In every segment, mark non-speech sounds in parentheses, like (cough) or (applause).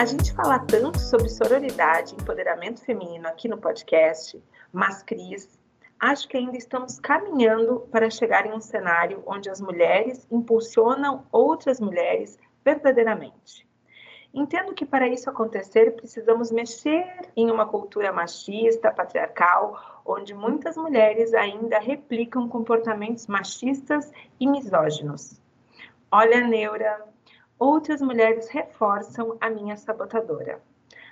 A gente fala tanto sobre sororidade e empoderamento feminino aqui no podcast, mas, Cris, acho que ainda estamos caminhando para chegar em um cenário onde as mulheres impulsionam outras mulheres verdadeiramente. Entendo que para isso acontecer precisamos mexer em uma cultura machista, patriarcal, onde muitas mulheres ainda replicam comportamentos machistas e misóginos. Olha, Neura, outras mulheres reforçam a minha sabotadora.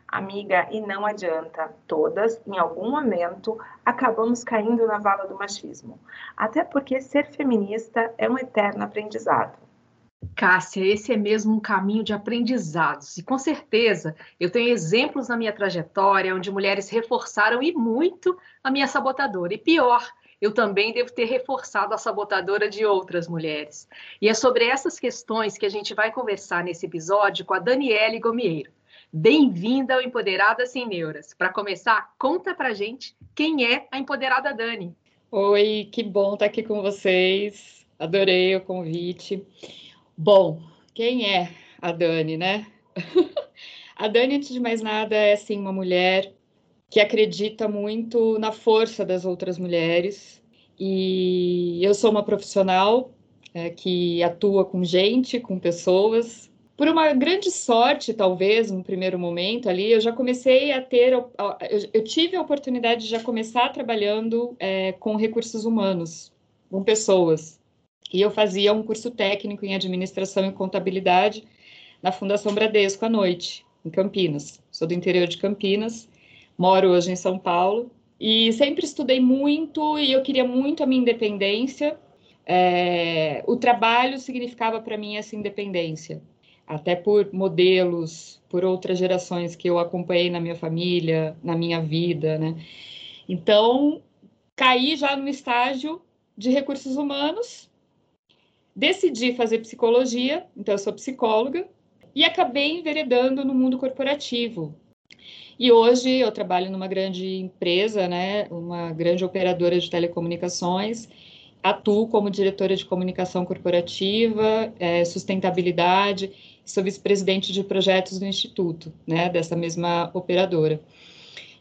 Amiga, e não adianta, todas, em algum momento, acabamos caindo na vala do machismo. Até porque ser feminista é um eterno aprendizado. Cássia, esse é mesmo um caminho de aprendizados. E com certeza eu tenho exemplos na minha trajetória onde mulheres reforçaram e muito a minha sabotadora. E pior, eu também devo ter reforçado a sabotadora de outras mulheres. E é sobre essas questões que a gente vai conversar nesse episódio com a Daniele Gomieiro. Bem-vinda ao Empoderada Sem Neuras. Para começar, conta pra gente quem é a Empoderada Dani. Oi, que bom estar aqui com vocês. Adorei o convite. Bom, quem é a Dani, né? (laughs) a Dani, antes de mais nada, é sim uma mulher que acredita muito na força das outras mulheres. E eu sou uma profissional é, que atua com gente, com pessoas, por uma grande sorte, talvez, no primeiro momento ali, eu já comecei a ter, eu, tive a oportunidade de já começar trabalhando é, com recursos humanos, com pessoas. E eu fazia um curso técnico em administração e contabilidade na Fundação Bradesco à noite, em Campinas. Sou do interior de Campinas, moro hoje em São Paulo e sempre estudei muito e eu queria muito a minha independência. É, o trabalho significava para mim essa independência até por modelos, por outras gerações que eu acompanhei na minha família, na minha vida, né? Então, caí já no estágio de recursos humanos, decidi fazer psicologia, então eu sou psicóloga, e acabei enveredando no mundo corporativo. E hoje eu trabalho numa grande empresa, né, uma grande operadora de telecomunicações, atuo como diretora de comunicação corporativa, é, sustentabilidade sou vice-presidente de projetos do Instituto, né, dessa mesma operadora.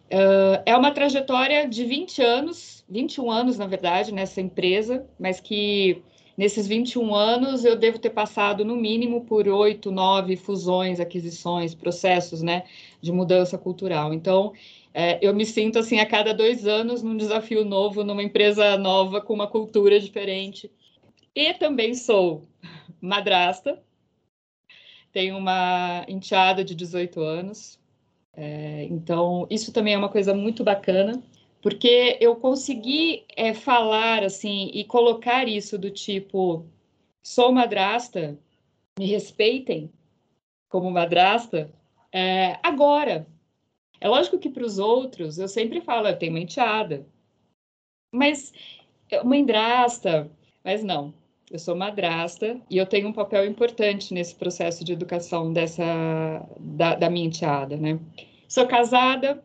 Uh, é uma trajetória de 20 anos, 21 anos, na verdade, nessa empresa, mas que nesses 21 anos eu devo ter passado no mínimo por oito, nove fusões, aquisições, processos, né, de mudança cultural. Então, é, eu me sinto assim a cada dois anos num desafio novo, numa empresa nova com uma cultura diferente. E também sou madrasta, tenho uma enteada de 18 anos. É, então, isso também é uma coisa muito bacana, porque eu consegui é, falar assim e colocar isso do tipo: sou madrasta, me respeitem como madrasta, é, agora. É lógico que para os outros eu sempre falo, eu tenho uma enteada, mas madrasta, mas não, eu sou madrasta e eu tenho um papel importante nesse processo de educação dessa da, da minha enteada, né? Sou casada,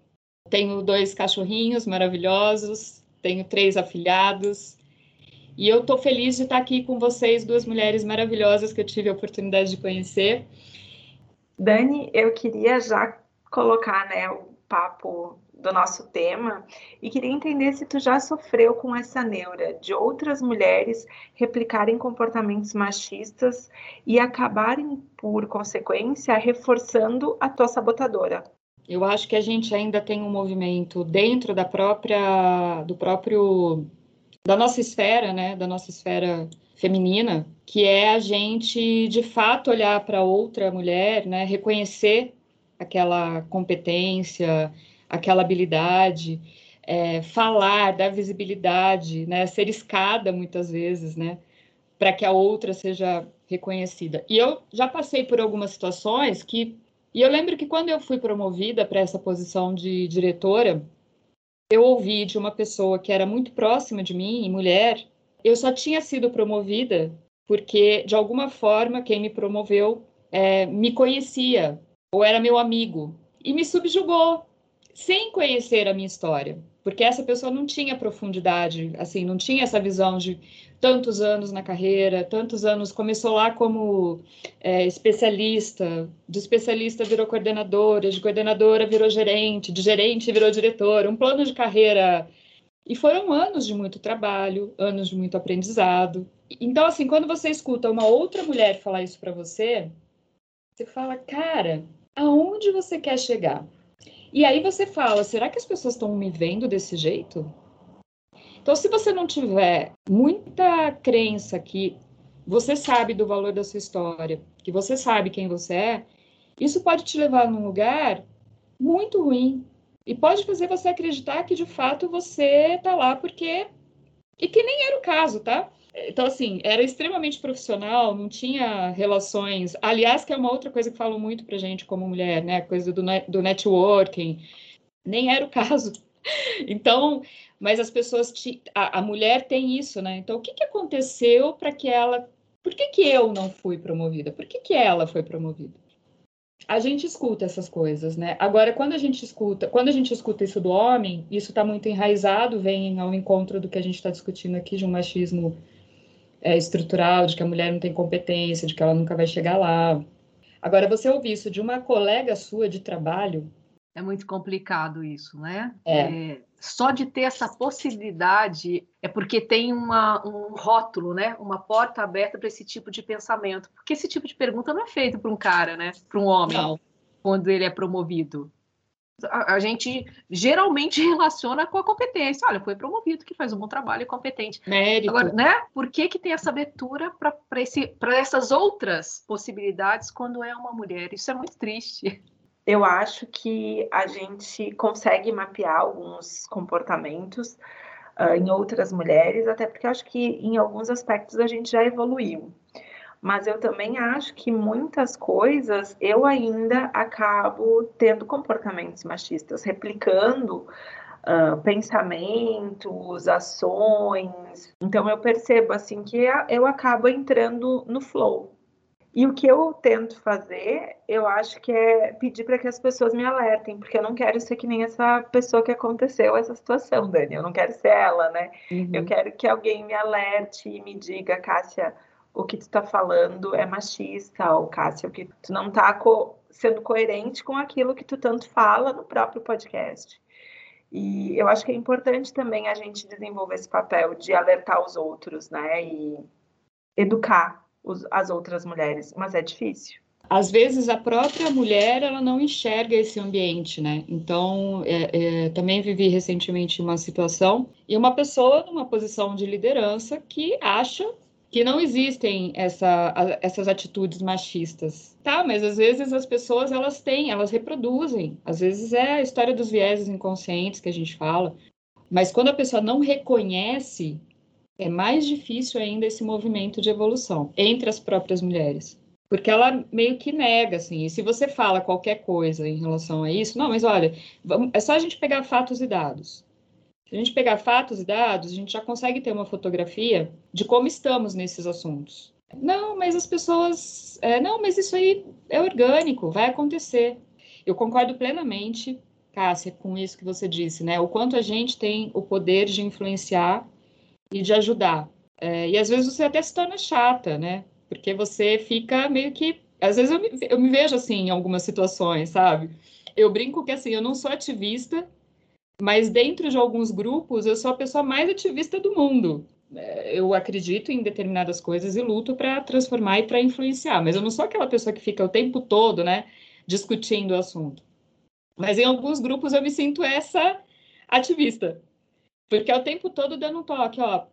tenho dois cachorrinhos maravilhosos, tenho três afilhados e eu estou feliz de estar aqui com vocês, duas mulheres maravilhosas que eu tive a oportunidade de conhecer. Dani, eu queria já colocar né, o papo do nosso tema e queria entender se tu já sofreu com essa neura de outras mulheres replicarem comportamentos machistas e acabarem, por consequência, reforçando a tua sabotadora. Eu acho que a gente ainda tem um movimento dentro da própria do próprio da nossa esfera, né, da nossa esfera feminina, que é a gente de fato olhar para outra mulher, né, reconhecer aquela competência, aquela habilidade, é, falar, dar visibilidade, né, ser escada muitas vezes, né, para que a outra seja reconhecida. E eu já passei por algumas situações que, e eu lembro que quando eu fui promovida para essa posição de diretora, eu ouvi de uma pessoa que era muito próxima de mim, mulher, eu só tinha sido promovida porque, de alguma forma, quem me promoveu é, me conhecia ou era meu amigo e me subjugou sem conhecer a minha história. Porque essa pessoa não tinha profundidade, assim, não tinha essa visão de tantos anos na carreira, tantos anos, começou lá como é, especialista, de especialista virou coordenadora, de coordenadora virou gerente, de gerente virou diretora, um plano de carreira. E foram anos de muito trabalho, anos de muito aprendizado. Então, assim, quando você escuta uma outra mulher falar isso para você, você fala, cara, aonde você quer chegar? E aí você fala, será que as pessoas estão me vendo desse jeito? Então, se você não tiver muita crença que você sabe do valor da sua história, que você sabe quem você é, isso pode te levar num lugar muito ruim e pode fazer você acreditar que de fato você está lá porque e que nem era o caso, tá? Então, assim, era extremamente profissional, não tinha relações. Aliás, que é uma outra coisa que falam muito pra gente como mulher, né? A coisa do, do networking. Nem era o caso. (laughs) Então, mas as pessoas. Te, a, a, mulher tem isso, né? Então, o que, que aconteceu para que ela. Por que, que eu não fui promovida? Por que, que ela foi promovida? a gente escuta essas coisas, né? Agora, quando a gente escuta, quando a gente escuta isso do homem, isso está muito enraizado, vem ao encontro do que a gente está discutindo aqui de um machismo é, estrutural, de que a mulher não tem competência, de que ela nunca vai chegar lá. Agora, você ouvir isso de uma colega sua de trabalho. É muito complicado isso, né? É. é só de ter essa possibilidade é porque tem uma, um rótulo, né? Uma porta aberta para esse tipo de pensamento. Porque esse tipo de pergunta não é feito para um cara, né? Para um homem, não. quando ele é promovido a, a, gente geralmente (laughs) relaciona com a competência. Olha, foi promovido, que faz um bom trabalho e competente. Mérito. Agora, né? Por que, que tem essa abertura para essas outras possibilidades quando é uma mulher? Isso é muito triste. Eu acho que a gente consegue mapear alguns comportamentos uh, em outras mulheres, até porque acho que em alguns aspectos a gente já evoluiu mas eu também acho que muitas coisas eu ainda acabo tendo comportamentos machistas, replicando uh, pensamentos, ações. Então eu percebo assim que eu acabo entrando no flow. E o que eu tento fazer, eu acho que é pedir para que as pessoas me alertem, porque eu não quero ser que nem essa pessoa que aconteceu essa situação, Dani. Eu não quero ser ela, né? Uhum. Eu quero que alguém me alerte e me diga, Cássia, o que tu está falando é machista, ou Cássia, que tu não está co sendo coerente com aquilo que tu tanto fala no próprio podcast. E eu acho que é importante também a gente desenvolver esse papel de alertar os outros, né? E educar os, as outras mulheres, mas é difícil. Às vezes a própria mulher ela não enxerga esse ambiente, né? Então é, é, também vivi recentemente uma situação e uma pessoa numa posição de liderança que acha que não existem essa, essas atitudes machistas. Tá, mas às vezes as pessoas elas têm, elas reproduzem. Às vezes é a história dos vieses inconscientes que a gente fala. Mas quando a pessoa não reconhece, é mais difícil ainda esse movimento de evolução entre as próprias mulheres. Porque ela meio que nega, assim. E se você fala qualquer coisa em relação a isso, não, mas olha, é só a gente pegar fatos e dados. Se a gente pegar fatos e dados, a gente já consegue ter uma fotografia de como estamos nesses assuntos. Não, mas as pessoas. É, não, mas isso aí é orgânico, vai acontecer. Eu concordo plenamente, Cássia, com isso que você disse, né? O quanto a gente tem o poder de influenciar e de ajudar. É, e às vezes você até se torna chata, né? Porque você fica meio que. Às vezes eu me, eu me vejo assim em algumas situações, sabe? Eu brinco que assim, eu não sou ativista, mas dentro de alguns grupos, eu sou a pessoa mais ativista do mundo. É, eu acredito em determinadas coisas e luto para transformar e para influenciar, mas eu não sou aquela pessoa que fica o tempo todo, né, discutindo o assunto. Mas em alguns grupos eu me sinto essa ativista, porque é o tempo todo dando um toque, ó,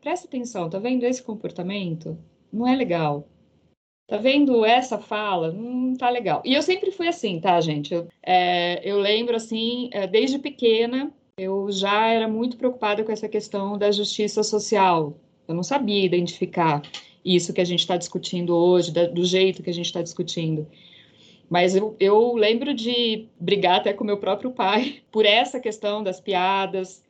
presta atenção, tá vendo esse comportamento? Não é legal. Tá vendo essa fala? Não tá legal. E eu sempre fui assim, tá, gente? Eu, é, eu lembro, assim, é, desde pequena, eu já era muito preocupada com essa questão da justiça social. Eu não sabia identificar isso que a gente está discutindo hoje, da, do jeito que a gente está discutindo. Mas eu, eu lembro de brigar até com meu próprio pai (laughs) por essa questão das piadas,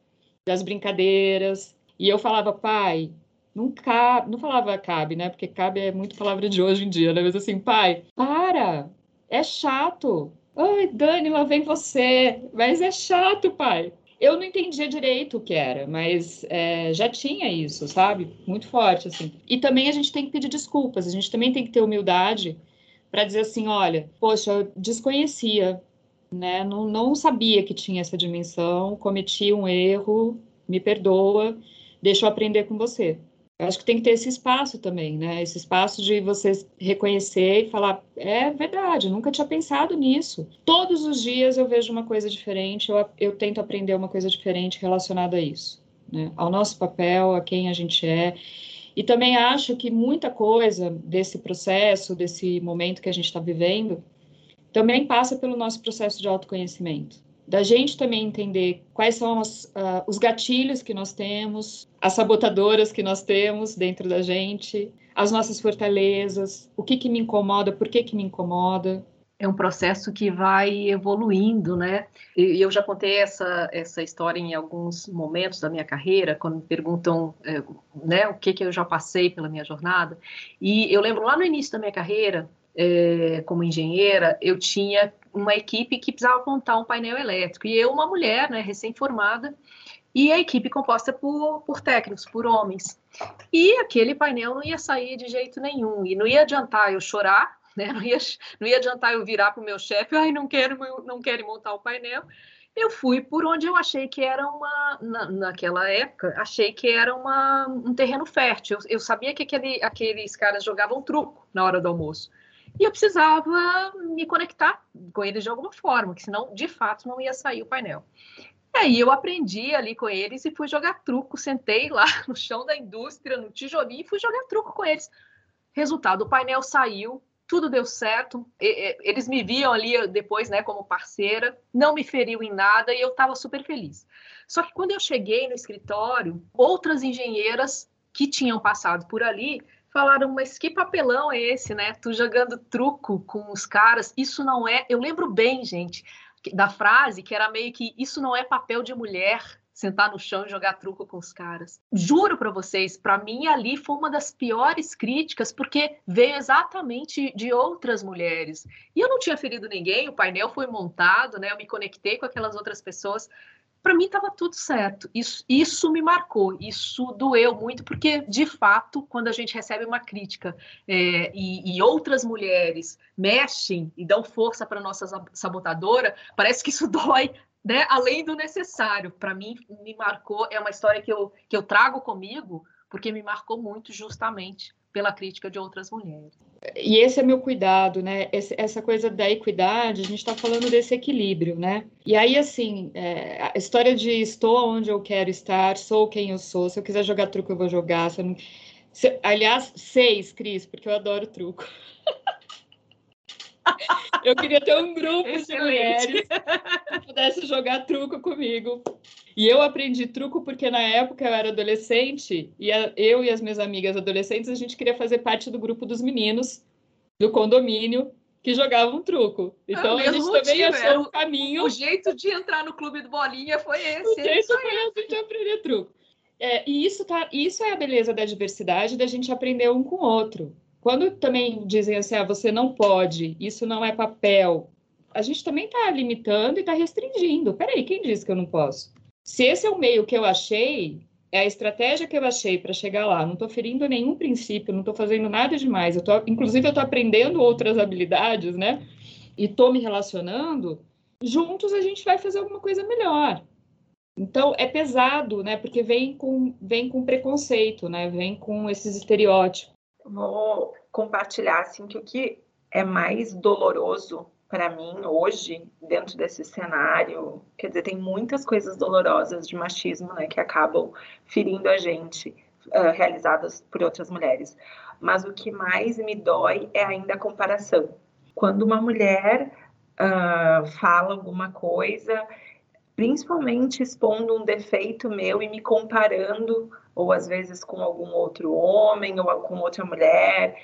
das brincadeiras. E eu falava, pai, não cabe, não falava cabe, né? Porque cabe é muito palavra de hoje em dia, né? Mas assim, pai, para, é chato. Ai, Dani, lá vem você. Mas é chato, pai. Eu não entendia direito o que era, mas é, já tinha isso, sabe? Muito forte, assim. E também a gente tem que pedir desculpas, a gente também tem que ter humildade para dizer assim, olha, poxa, eu desconhecia, né? Não, não sabia que tinha essa dimensão, cometi um erro, me perdoa, deixa eu aprender com você. Eu acho que tem que ter esse espaço também, né? Esse espaço de você reconhecer e falar: é verdade, nunca tinha pensado nisso. Todos os dias eu vejo uma coisa diferente, eu, eu tento aprender uma coisa diferente relacionada a isso, né? Ao nosso papel, a quem a gente é. E também acho que muita coisa desse processo, desse momento que a gente está vivendo, também passa pelo nosso processo de autoconhecimento da gente também entender quais são os, uh, os gatilhos que nós temos, as sabotadoras que nós temos dentro da gente, as nossas fortalezas, o que, que me incomoda, por que, que me incomoda. É um processo que vai evoluindo, né? E eu já contei essa, essa história em alguns momentos da minha carreira, quando me perguntam é, né, o que, que eu já passei pela minha jornada. E eu lembro lá no início da minha carreira, é, como engenheira, eu tinha uma equipe que precisava montar um painel elétrico. E eu, uma mulher, né, recém-formada, e a equipe composta por, por técnicos, por homens. E aquele painel não ia sair de jeito nenhum, e não ia adiantar eu chorar, (laughs) né, não, ia, não ia adiantar eu virar para o meu chefe, ai, não quero, não quero montar o painel. Eu fui por onde eu achei que era uma, na, naquela época, achei que era uma, um terreno fértil. Eu, eu sabia que aquele, aqueles caras jogavam truco na hora do almoço. E eu precisava me conectar com eles de alguma forma, que senão, de fato, não ia sair o painel. E aí eu aprendi ali com eles e fui jogar truco. Sentei lá (laughs) no chão da indústria, no tijolinho, e fui jogar truco com eles. Resultado, o painel saiu, tudo deu certo. Eles me viam ali depois, né, como parceira, não me feriu em nada e eu estava super feliz. Só que quando eu cheguei no escritório, outras engenheiras que tinham passado por ali falaram, mas que papelão é esse, né? Tu jogando truco com os caras, isso não é. Eu lembro bem, gente, da frase que era meio que isso não é papel de mulher. Sentar no chão e jogar truco com os caras. Juro para vocês, para mim ali foi uma das piores críticas, porque veio exatamente de outras mulheres. E eu não tinha ferido ninguém, o painel foi montado, né? Eu me conectei com aquelas outras pessoas, para mim estava tudo certo. Isso, isso me marcou, isso doeu muito, porque, de fato, quando a gente recebe uma crítica é, e, e, outras mulheres mexem e dão força para nossa sabotadora, parece que isso (laughs) dói. Né, além do necessário, para mim me marcou, é uma história que eu, que eu trago comigo, porque me marcou muito justamente pela crítica de outras mulheres e esse é meu cuidado, né? Esse, essa coisa da equidade, a gente está falando desse equilíbrio, né? E aí, assim, é, a história de estou onde eu quero estar, sou quem eu sou, se eu quiser jogar truco, eu vou jogar. Se não... se, aliás, seis, Cris, porque eu adoro truco. (laughs) (laughs) eu queria ter um grupo Excelente. de mulheres que pudesse jogar truco comigo. E eu aprendi truco porque na época eu era adolescente e a, eu e as minhas amigas adolescentes a gente queria fazer parte do grupo dos meninos do condomínio que jogavam truco. Então a gente também achou um caminho. O jeito de entrar no clube do bolinha foi esse. O jeito foi esse de aprender truco. É, e isso, tá, isso é a beleza da diversidade, da gente aprender um com o outro. Quando também dizem assim, ah, você não pode, isso não é papel, a gente também está limitando e está restringindo. Peraí, quem disse que eu não posso? Se esse é o meio que eu achei, é a estratégia que eu achei para chegar lá, não estou ferindo nenhum princípio, não estou fazendo nada demais, eu tô, inclusive eu estou aprendendo outras habilidades, né? E estou me relacionando, juntos a gente vai fazer alguma coisa melhor. Então é pesado, né? Porque vem com, vem com preconceito, né? Vem com esses estereótipos. Vou compartilhar assim que o que é mais doloroso para mim hoje, dentro desse cenário, quer dizer, tem muitas coisas dolorosas de machismo, né, que acabam ferindo a gente, uh, realizadas por outras mulheres. Mas o que mais me dói é ainda a comparação. Quando uma mulher uh, fala alguma coisa, principalmente expondo um defeito meu e me comparando, ou às vezes com algum outro homem ou com outra mulher,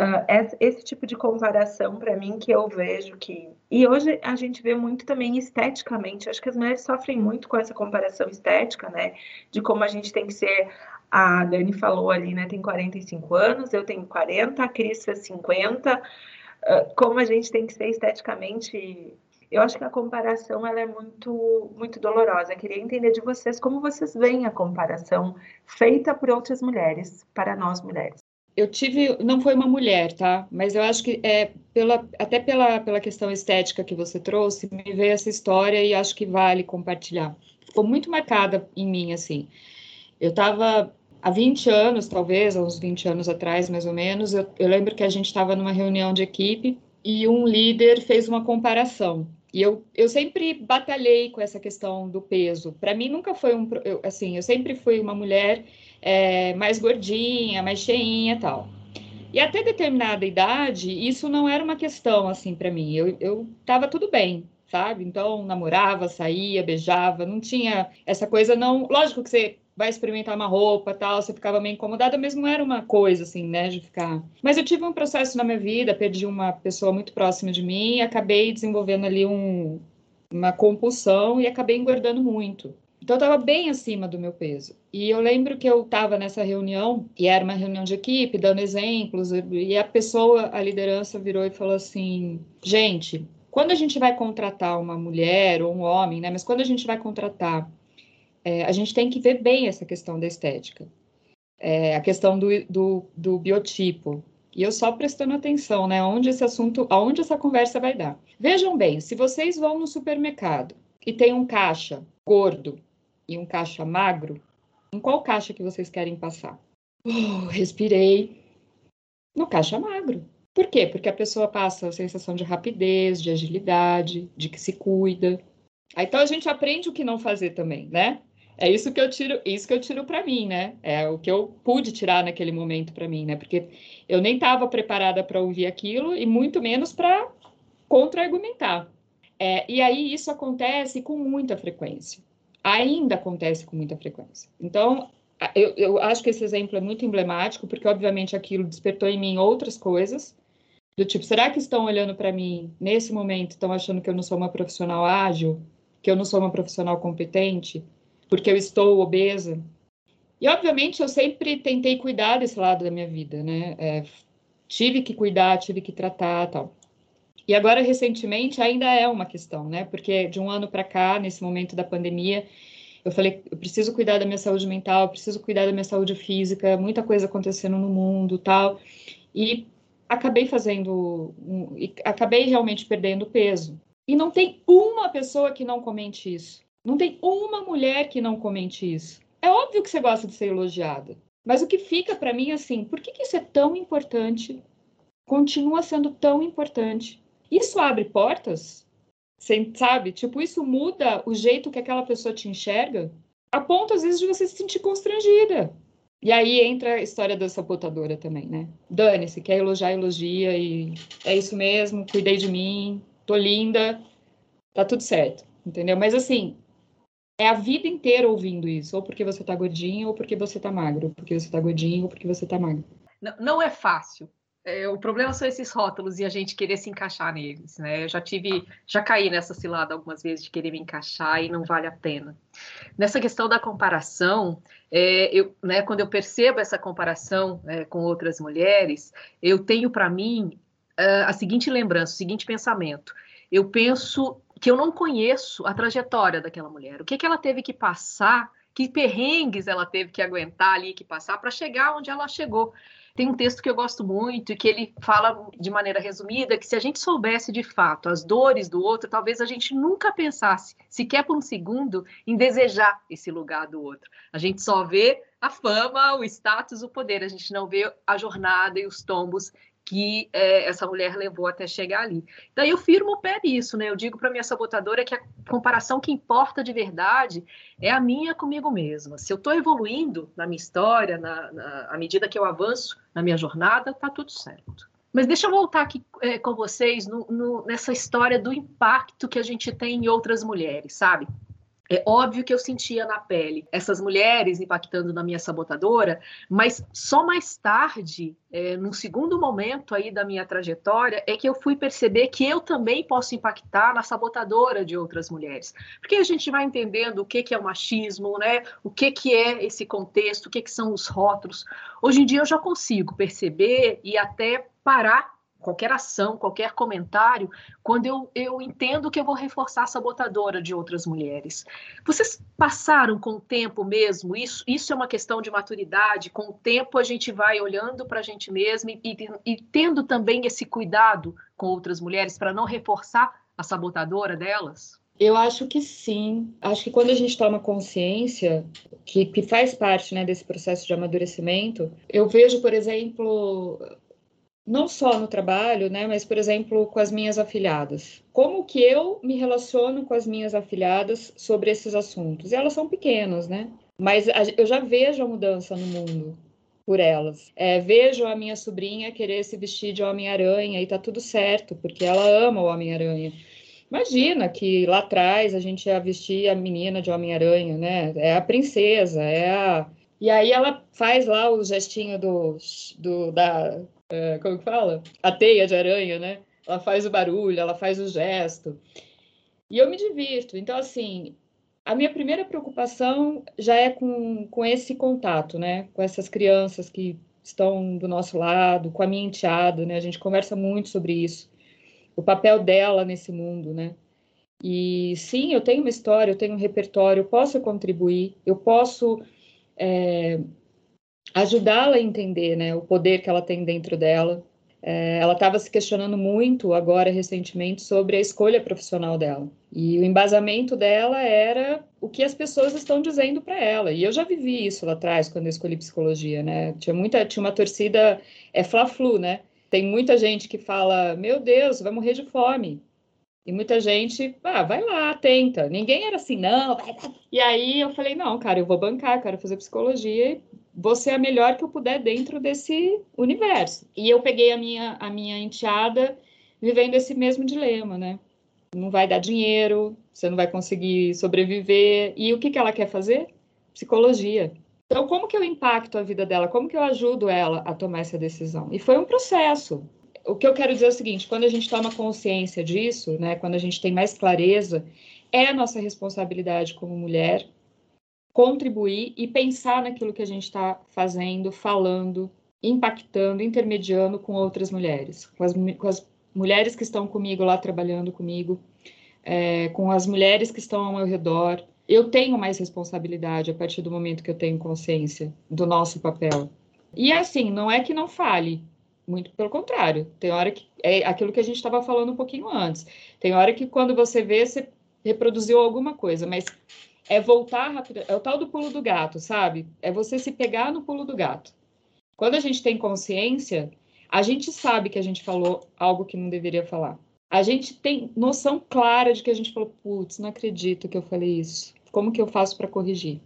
Uh, esse tipo de comparação para mim que eu vejo que e hoje a gente vê muito também esteticamente acho que as mulheres sofrem muito com essa comparação estética né? De como a gente tem que ser a Dani falou ali né tem 45 anos eu tenho 40 a Cris fez 50 uh, como a gente tem que ser esteticamente Eu acho que a comparação ela é muito, muito dolorosa. Eu queria entender de vocês como vocês veem a comparação feita por outras mulheres para nós mulheres. Eu tive, não foi uma mulher, tá? Mas eu acho que é pela, até pela, pela questão estética que você trouxe, me veio essa história e acho que vale compartilhar. Ficou muito marcada em mim, assim. Eu estava há 20 anos, talvez, uns 20 anos atrás, mais ou menos, eu, eu lembro que a gente estava numa reunião de equipe e um líder fez uma comparação. E eu, eu sempre batalhei com essa questão do peso. Para mim, nunca foi um. Eu, assim, eu sempre fui uma mulher é, mais gordinha, mais cheinha e tal. E até determinada idade, isso não era uma questão, assim, para mim. Eu, eu tava tudo bem, sabe? Então, namorava, saía, beijava, não tinha essa coisa, não. Lógico que você vai experimentar uma roupa tal, você ficava meio incomodada, mas não era uma coisa assim, né, de ficar. Mas eu tive um processo na minha vida, perdi uma pessoa muito próxima de mim e acabei desenvolvendo ali um, uma compulsão e acabei engordando muito. Então eu estava bem acima do meu peso. E eu lembro que eu estava nessa reunião, e era uma reunião de equipe, dando exemplos, e a pessoa, a liderança virou e falou assim: "Gente, quando a gente vai contratar uma mulher ou um homem, né, mas quando a gente vai contratar é, a gente tem que ver bem essa questão da estética, é, a questão do, do, do, biotipo. E eu só prestando atenção, né, onde esse assunto, aonde essa conversa vai dar. Vejam bem, se vocês vão no supermercado e tem um caixa gordo e um caixa magro, em qual caixa que vocês querem passar? Uh, respirei. No caixa magro. Por quê? Porque a pessoa passa a sensação de rapidez, de agilidade, de que se cuida. Então a gente aprende o que não fazer também, né? É isso que eu tiro, isso que eu tiro para mim, né? É o que eu pude tirar naquele momento para mim, né? Porque eu nem estava preparada para ouvir aquilo e muito menos para contra-argumentar. É, e aí isso acontece com muita frequência. Ainda acontece com muita frequência. Então, eu, eu acho que esse exemplo é muito emblemático, porque obviamente aquilo despertou em mim outras coisas, do tipo, será que estão olhando para mim nesse momento, estão achando que eu não sou uma profissional ágil, que eu não sou uma profissional competente? Porque eu estou obesa. E, obviamente, eu sempre tentei cuidar desse lado da minha vida, né? É, tive que cuidar, tive que tratar tal. E agora, recentemente, ainda é uma questão, né? Porque de um ano para cá, nesse momento da pandemia, eu falei, eu preciso cuidar da minha saúde mental, eu preciso cuidar da minha saúde física, muita coisa acontecendo no mundo tal. E acabei fazendo, acabei realmente perdendo peso. E não tem uma pessoa que não comente isso. Não tem uma mulher que não comente isso. É óbvio que você gosta de ser elogiada. Mas o que fica para mim é assim, por que, que isso é tão importante? Continua sendo tão importante. Isso abre portas? Você sabe? Tipo, isso muda o jeito que aquela pessoa te enxerga? A ponto, às vezes, de você se sentir constrangida. E aí entra a história da sabotadora também, né? Dane-se, quer elogiar, elogia e é isso mesmo, cuidei de mim, tô linda, tá tudo certo, entendeu? Mas assim, é a vida inteira ouvindo isso, ou porque você tá gordinho, ou porque você tá magro, porque você tá gordinho, ou porque você tá magro. Não, não é fácil. É, o problema são esses rótulos e a gente querer se encaixar neles, né? Eu já tive, já caí nessa cilada algumas vezes de querer me encaixar e não vale a pena. Nessa questão da comparação, é, eu, né, quando eu percebo essa comparação é, com outras mulheres, eu tenho para mim uh, a seguinte lembrança, o seguinte pensamento. Eu penso que eu não conheço a trajetória daquela mulher. O que, que ela teve que passar, que perrengues ela teve que aguentar ali, que passar para chegar onde ela chegou. Tem um texto que eu gosto muito e que ele fala de maneira resumida que se a gente soubesse de fato as dores do outro, talvez a gente nunca pensasse, sequer por um segundo, em desejar esse lugar do outro. A gente só vê a fama, o status, o poder, a gente não vê a jornada e os tombos que é, essa mulher levou até chegar ali. Daí eu firmo o pé nisso, né? Eu digo para minha sabotadora que a comparação que importa de verdade é a minha comigo mesma. Se eu estou evoluindo na minha história, na, na, à medida que eu avanço na minha jornada, tá tudo certo. Mas deixa eu voltar aqui é, com vocês no, no, nessa história do impacto que a gente tem em outras mulheres, sabe? É óbvio que eu sentia na pele essas mulheres impactando na minha sabotadora, mas só mais tarde, é, num segundo momento aí da minha trajetória, é que eu fui perceber que eu também posso impactar na sabotadora de outras mulheres. Porque a gente vai entendendo o que, que é o machismo, né? o que, que é esse contexto, o que, que são os rótulos. Hoje em dia eu já consigo perceber e até parar qualquer ação, qualquer comentário, quando eu, eu entendo que eu vou reforçar a sabotadora de outras mulheres. Vocês passaram com o tempo mesmo, isso, isso é uma questão de maturidade, com o tempo a gente vai olhando para a gente mesma e, e, tendo também esse cuidado com outras mulheres para não reforçar a sabotadora delas? Eu acho que sim. Acho que quando a gente toma consciência, que, que faz parte né, desse processo de amadurecimento, eu vejo, por exemplo, não só no trabalho, né, mas, por exemplo, com as minhas afilhadas. Como que eu me relaciono com as minhas afilhadas sobre esses assuntos? E elas são pequenas, né? Mas eu já vejo a mudança no mundo por elas. É, vejo a minha sobrinha querer se vestir de Homem-Aranha e tá tudo certo, porque ela ama o Homem-Aranha. Imagina que lá atrás a gente ia vestir a menina de Homem-Aranha, né? É a princesa, é a. E aí ela faz lá o gestinho do, do da, é, como que fala? A teia de aranha, né? Ela faz o barulho, ela faz o gesto. E eu me divirto. Então, assim, a minha primeira preocupação já é com, com esse contato, né? Com essas crianças que estão do nosso lado, com a minha enteada, né? A gente conversa muito sobre isso. O papel dela nesse mundo, né? E sim, eu tenho uma história, eu tenho um repertório, eu posso contribuir, eu posso é, ajudá-la a entender né, o poder que ela tem dentro dela. É, ela estava se questionando muito agora recentemente sobre a escolha profissional dela. E o embasamento dela era o que as pessoas estão dizendo para ela. E eu já vivi isso lá atrás, quando eu escolhi psicologia, né? Tinha, muita, tinha uma torcida, é fla-flu, né? Tem muita gente que fala, meu Deus, vai morrer de fome. E muita gente, ah, vai lá, tenta. Ninguém era assim, não. E aí eu falei, não, cara, eu vou bancar, quero fazer psicologia você é a melhor que eu puder dentro desse universo. E eu peguei a minha, a minha enteada vivendo esse mesmo dilema, né? Não vai dar dinheiro, você não vai conseguir sobreviver. E o que, que ela quer fazer? Psicologia. Então, como que eu impacto a vida dela? Como que eu ajudo ela a tomar essa decisão? E foi um processo. O que eu quero dizer é o seguinte: quando a gente toma consciência disso, né, quando a gente tem mais clareza, é a nossa responsabilidade como mulher contribuir e pensar naquilo que a gente está fazendo, falando, impactando, intermediando com outras mulheres, com as, com as mulheres que estão comigo lá trabalhando comigo, é, com as mulheres que estão ao meu redor. Eu tenho mais responsabilidade a partir do momento que eu tenho consciência do nosso papel. E assim, não é que não fale, muito pelo contrário. Tem hora que é aquilo que a gente estava falando um pouquinho antes. Tem hora que quando você vê, você reproduziu alguma coisa, mas é voltar rápido, é o tal do pulo do gato, sabe? É você se pegar no pulo do gato. Quando a gente tem consciência, a gente sabe que a gente falou algo que não deveria falar. A gente tem noção clara de que a gente falou, putz, não acredito que eu falei isso. Como que eu faço para corrigir?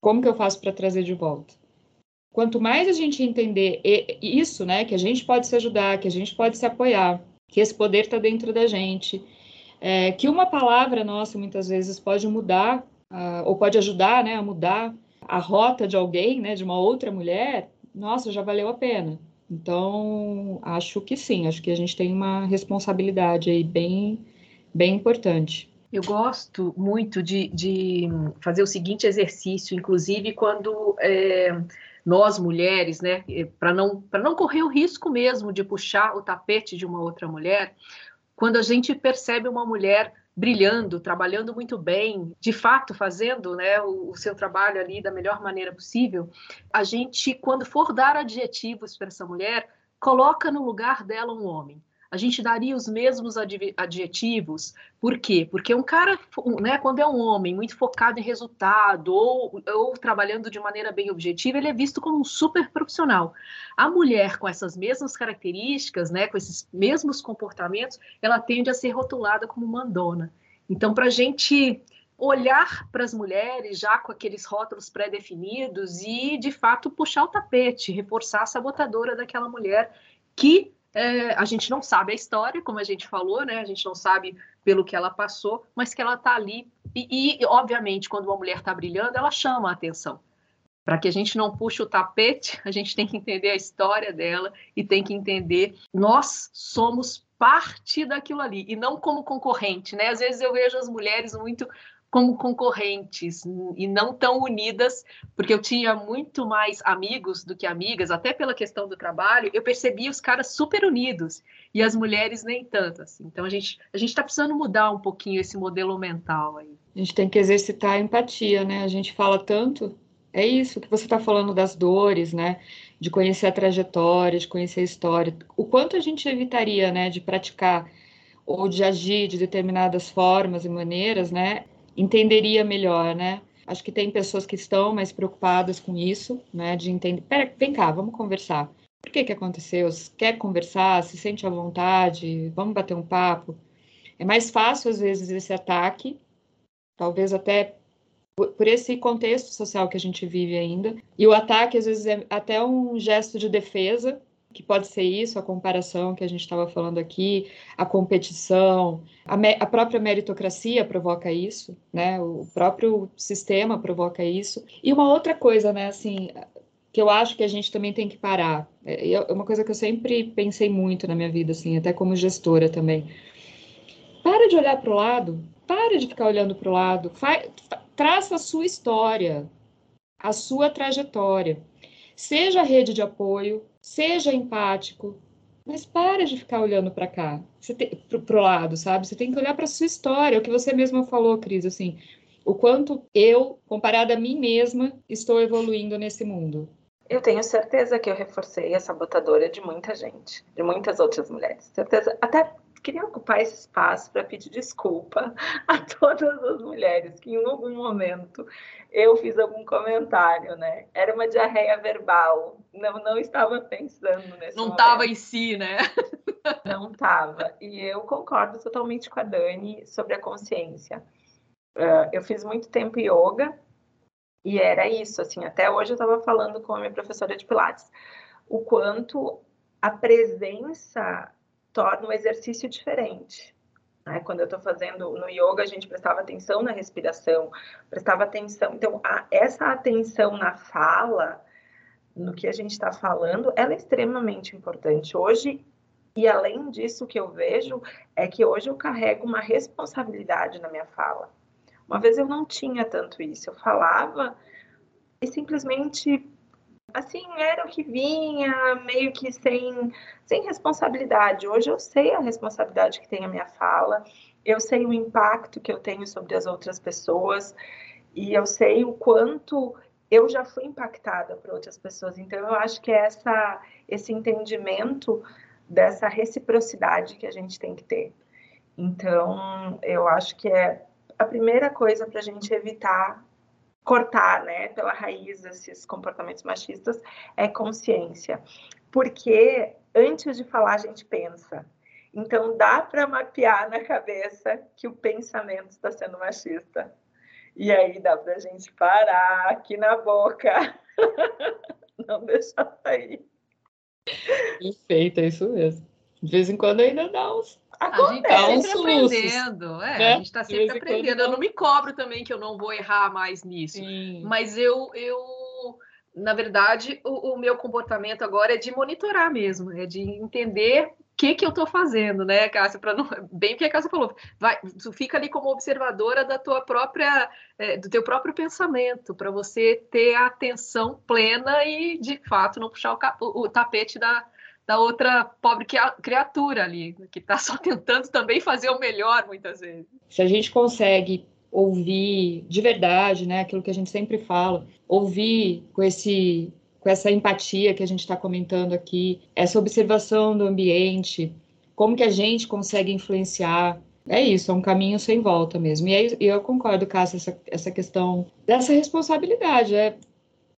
Como que eu faço para trazer de volta? Quanto mais a gente entender isso, né, que a gente pode se ajudar, que a gente pode se apoiar, que esse poder está dentro da gente, é, que uma palavra nossa muitas vezes pode mudar uh, ou pode ajudar né, a mudar a rota de alguém, né, de uma outra mulher, nossa, já valeu a pena. Então, acho que sim, acho que a gente tem uma responsabilidade aí bem, bem importante. Eu gosto muito de, de fazer o seguinte exercício, inclusive quando é, nós mulheres, né, para não, não correr o risco mesmo de puxar o tapete de uma outra mulher, quando a gente percebe uma mulher brilhando, trabalhando muito bem, de fato fazendo né, o, o, seu trabalho ali da melhor maneira possível, a gente, quando for dar adjetivos para essa mulher, coloca no lugar dela um homem a gente daria os mesmos adjetivos. Por quê? Porque um cara, né, quando é um homem muito focado em resultado ou, ou trabalhando de maneira bem objetiva, ele é visto como um super profissional. A mulher com essas mesmas características, né, com esses mesmos comportamentos, ela tende a ser rotulada como mandona. Então, para a gente olhar para as mulheres já com aqueles rótulos pré-definidos e, de fato, puxar o tapete, reforçar a sabotadora daquela mulher que é, a gente não sabe a história, como a gente falou, né? A gente não sabe pelo que ela passou, mas que ela está ali. E, e, obviamente, quando uma mulher está brilhando, ela chama a atenção. Para que a gente não puxe o tapete, (laughs) a gente tem que entender a história dela e tem que entender nós somos parte daquilo ali e não como concorrente, né? Às vezes eu vejo as mulheres muito como concorrentes e não tão unidas, porque eu tinha muito mais amigos do que amigas, até pela questão do trabalho, eu percebi os caras super unidos e as mulheres nem tanto. Assim. Então a gente a gente está precisando mudar um pouquinho esse modelo mental aí. A gente tem que exercitar a empatia, né? A gente fala tanto, é isso que você está falando das dores, né? De conhecer a trajetória, de conhecer a história. O quanto a gente evitaria, né? De praticar ou de agir de determinadas formas e maneiras, né? Entenderia melhor, né? Acho que tem pessoas que estão mais preocupadas com isso, né? De entender. Pera, vem cá, vamos conversar. Por que que aconteceu? Quer conversar? Se sente à vontade? Vamos bater um papo? É mais fácil, às vezes, esse ataque, talvez até por esse contexto social que a gente vive ainda. E o ataque, às vezes, é até um gesto de defesa, que pode ser isso, a comparação que a gente estava falando aqui, a competição, a, a, própria meritocracia provoca isso, né? O próprio sistema provoca isso. E uma outra coisa, né, assim, que eu acho que a gente também tem que parar, é, é uma coisa que eu sempre pensei muito na minha vida, assim, até como gestora também. Para de olhar para o lado, para de ficar olhando para o lado, faz, traça a sua história, a sua trajetória. Seja rede de apoio, seja empático, mas para de ficar olhando para cá, para o lado, sabe? Você tem que olhar para sua história, o que você mesma falou, Cris, assim, o quanto eu, comparada a mim mesma, estou evoluindo nesse mundo. Eu tenho certeza que eu reforcei a sabotadora de muita gente, de muitas outras mulheres. Certeza, até queria ocupar esse espaço para pedir desculpa (laughs) a todas as mulheres que em algum momento eu fiz algum comentário, né? Era uma diarreia verbal, não, não estava pensando nesse Não estava em si, né? (laughs) Não estava. E eu concordo totalmente com a Dani sobre a consciência. Uh, eu fiz muito tempo yoga e era isso, assim, até hoje eu estava falando com a minha professora de Pilates, o quanto a presença torna o exercício diferente. Né? Quando eu estou fazendo no yoga, a gente prestava atenção na respiração, prestava atenção. Então, a, essa atenção na fala, no que a gente está falando, ela é extremamente importante. Hoje, e além disso, o que eu vejo é que hoje eu carrego uma responsabilidade na minha fala. Uma vez eu não tinha tanto isso, eu falava e simplesmente assim, era o que vinha, meio que sem, sem responsabilidade. Hoje eu sei a responsabilidade que tem a minha fala, eu sei o impacto que eu tenho sobre as outras pessoas, e eu sei o quanto eu já fui impactada por outras pessoas. Então, eu acho que é essa, esse entendimento dessa reciprocidade que a gente tem que ter. Então, eu acho que é a primeira coisa para a gente evitar cortar, né, pela raiz esses comportamentos machistas é consciência. Porque antes de falar a gente pensa. Então dá para mapear na cabeça que o pensamento está sendo machista. E aí dá para a gente parar aqui na boca, (laughs) não deixar sair. Perfeito, é isso mesmo. De vez em quando ainda dá uns a gente está sempre aprendendo, é, né? a gente está sempre aprendendo. Eu não me cobro também que eu não vou errar mais nisso. Sim. Mas eu, eu, na verdade, o, o, meu comportamento agora é de monitorar mesmo, é de entender o que, que eu estou fazendo, né, Cássia? Para não, bem o que a Cássia falou, vai, tu fica ali como observadora da tua própria, é, do teu próprio pensamento, para você ter a atenção plena e, de fato, não puxar o, o tapete da da outra pobre criatura ali, que está só (laughs) tentando também fazer o melhor muitas vezes. Se a gente consegue ouvir de verdade, né, aquilo que a gente sempre fala, ouvir com esse com essa empatia que a gente está comentando aqui, essa observação do ambiente, como que a gente consegue influenciar. É isso, é um caminho sem volta mesmo. E aí, eu concordo, Cássia, essa, essa questão dessa responsabilidade. É,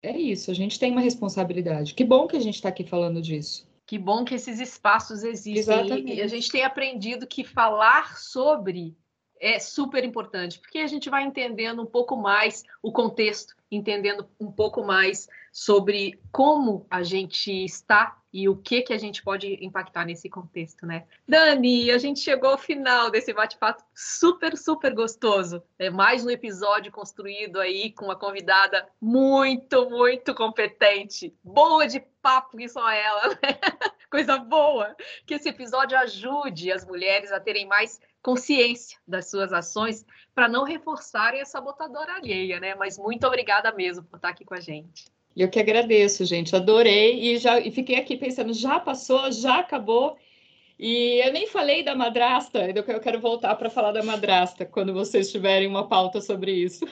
é isso, a gente tem uma responsabilidade. Que bom que a gente está aqui falando disso. Que bom que esses espaços existem. E a gente tem aprendido que falar sobre é super importante, porque a gente vai entendendo um pouco mais o contexto, entendendo um pouco mais sobre como a gente está e o que que a gente pode impactar nesse contexto, né? Dani, a gente chegou ao final desse bate-papo super, super gostoso. É mais um episódio construído aí com uma convidada muito, muito competente, boa de papo que só ela, né? (laughs) coisa boa! Que esse episódio ajude as mulheres a terem mais consciência das suas ações para não reforçarem a sabotadora alheia, né? Mas muito obrigada mesmo por estar aqui com a gente. Eu que agradeço, gente. Adorei e já e fiquei aqui pensando, já passou, já acabou. E eu nem falei da madrasta, eu quero voltar para falar da madrasta quando vocês tiverem uma pauta sobre isso.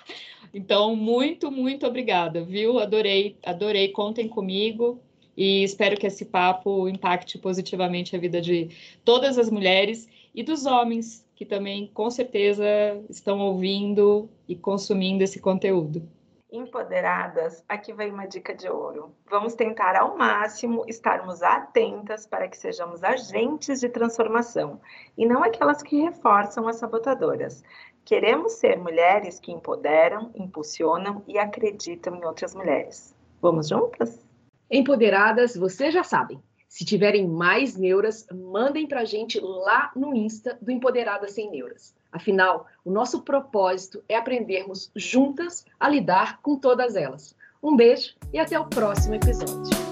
(laughs) então, muito, muito obrigada, viu? Adorei, adorei. Contem comigo e espero que esse papo impacte positivamente a vida de todas as mulheres e dos homens que também, com certeza, estão ouvindo e consumindo esse conteúdo. Empoderadas, aqui vai uma dica de ouro. Vamos tentar ao máximo estarmos atentas para que sejamos agentes de transformação e não aquelas que reforçam as sabotadoras. Queremos ser mulheres que empoderam, impulsionam e acreditam em outras mulheres. Vamos juntas? Empoderadas, vocês já sabem. Se tiverem mais neuras, mandem para a gente lá no Insta do Empoderadas Sem Neuras. Afinal, o nosso propósito é aprendermos juntas a lidar com todas elas. Um beijo e até o próximo episódio.